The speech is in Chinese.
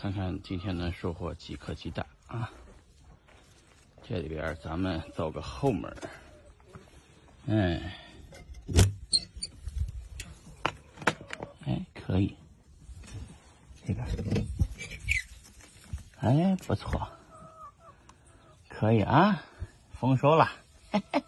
看看今天能收获几颗鸡蛋啊！这里边咱们走个后门，哎，哎，可以，这个，哎，不错，可以啊，丰收了。嘿嘿